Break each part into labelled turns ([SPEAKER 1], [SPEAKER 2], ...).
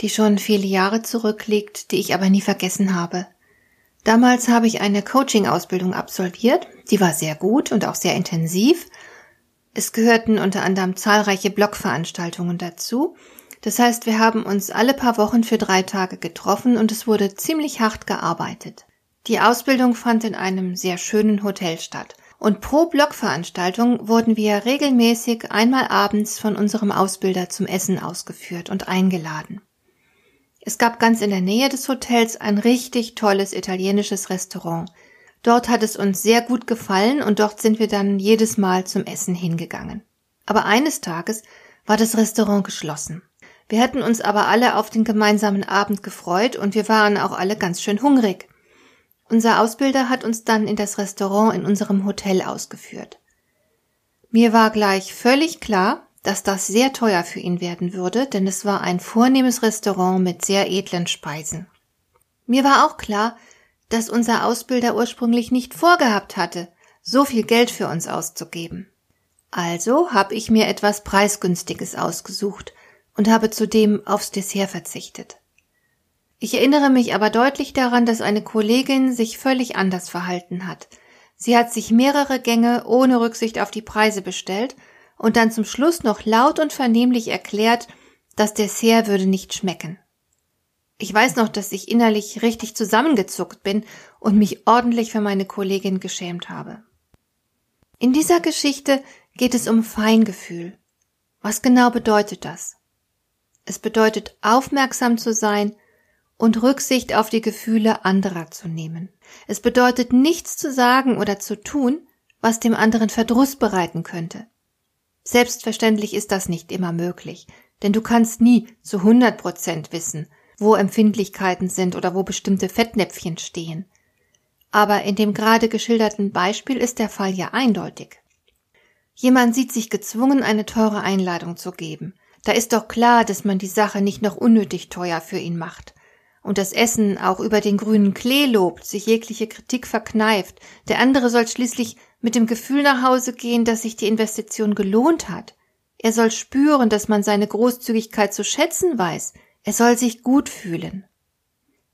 [SPEAKER 1] die schon viele Jahre zurückliegt, die ich aber nie vergessen habe. Damals habe ich eine Coaching-Ausbildung absolviert, die war sehr gut und auch sehr intensiv. Es gehörten unter anderem zahlreiche Blogveranstaltungen dazu. Das heißt, wir haben uns alle paar Wochen für drei Tage getroffen und es wurde ziemlich hart gearbeitet. Die Ausbildung fand in einem sehr schönen Hotel statt. Und pro Blogveranstaltung wurden wir regelmäßig einmal abends von unserem Ausbilder zum Essen ausgeführt und eingeladen. Es gab ganz in der Nähe des Hotels ein richtig tolles italienisches Restaurant. Dort hat es uns sehr gut gefallen und dort sind wir dann jedes Mal zum Essen hingegangen. Aber eines Tages war das Restaurant geschlossen. Wir hätten uns aber alle auf den gemeinsamen Abend gefreut und wir waren auch alle ganz schön hungrig. Unser Ausbilder hat uns dann in das Restaurant in unserem Hotel ausgeführt. Mir war gleich völlig klar, dass das sehr teuer für ihn werden würde, denn es war ein vornehmes Restaurant mit sehr edlen Speisen. Mir war auch klar, dass unser Ausbilder ursprünglich nicht vorgehabt hatte, so viel Geld für uns auszugeben. Also habe ich mir etwas Preisgünstiges ausgesucht und habe zudem aufs Dessert verzichtet. Ich erinnere mich aber deutlich daran, dass eine Kollegin sich völlig anders verhalten hat. Sie hat sich mehrere Gänge ohne Rücksicht auf die Preise bestellt und dann zum Schluss noch laut und vernehmlich erklärt, das Dessert würde nicht schmecken. Ich weiß noch, dass ich innerlich richtig zusammengezuckt bin und mich ordentlich für meine Kollegin geschämt habe. In dieser Geschichte geht es um Feingefühl. Was genau bedeutet das? Es bedeutet aufmerksam zu sein und Rücksicht auf die Gefühle anderer zu nehmen. Es bedeutet nichts zu sagen oder zu tun, was dem anderen Verdruss bereiten könnte. Selbstverständlich ist das nicht immer möglich, denn du kannst nie zu 100 Prozent wissen, wo Empfindlichkeiten sind oder wo bestimmte Fettnäpfchen stehen. Aber in dem gerade geschilderten Beispiel ist der Fall ja eindeutig. Jemand sieht sich gezwungen, eine teure Einladung zu geben. Da ist doch klar, dass man die Sache nicht noch unnötig teuer für ihn macht und das Essen auch über den grünen Klee lobt, sich jegliche Kritik verkneift, der andere soll schließlich mit dem Gefühl nach Hause gehen, dass sich die Investition gelohnt hat. Er soll spüren, dass man seine Großzügigkeit zu schätzen weiß. Er soll sich gut fühlen.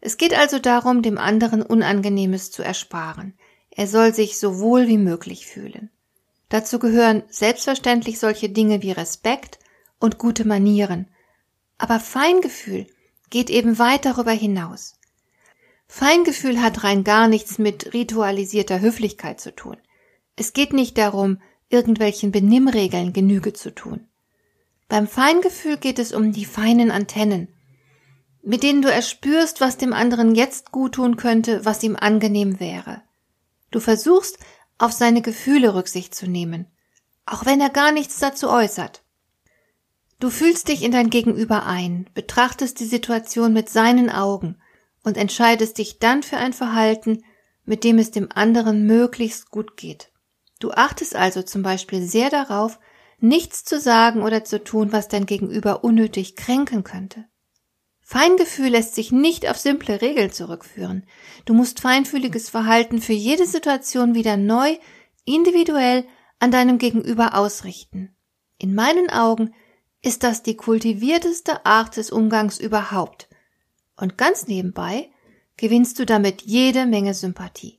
[SPEAKER 1] Es geht also darum, dem anderen Unangenehmes zu ersparen. Er soll sich so wohl wie möglich fühlen. Dazu gehören selbstverständlich solche Dinge wie Respekt und gute Manieren. Aber Feingefühl geht eben weit darüber hinaus. Feingefühl hat rein gar nichts mit ritualisierter Höflichkeit zu tun. Es geht nicht darum, irgendwelchen Benimmregeln Genüge zu tun. Beim Feingefühl geht es um die feinen Antennen, mit denen du erspürst, was dem anderen jetzt gut tun könnte, was ihm angenehm wäre. Du versuchst, auf seine Gefühle Rücksicht zu nehmen, auch wenn er gar nichts dazu äußert. Du fühlst dich in dein Gegenüber ein, betrachtest die Situation mit seinen Augen und entscheidest dich dann für ein Verhalten, mit dem es dem anderen möglichst gut geht. Du achtest also zum Beispiel sehr darauf, nichts zu sagen oder zu tun, was dein Gegenüber unnötig kränken könnte. Feingefühl lässt sich nicht auf simple Regeln zurückführen. Du musst feinfühliges Verhalten für jede Situation wieder neu, individuell an deinem Gegenüber ausrichten. In meinen Augen ist das die kultivierteste Art des Umgangs überhaupt. Und ganz nebenbei gewinnst du damit jede Menge Sympathie.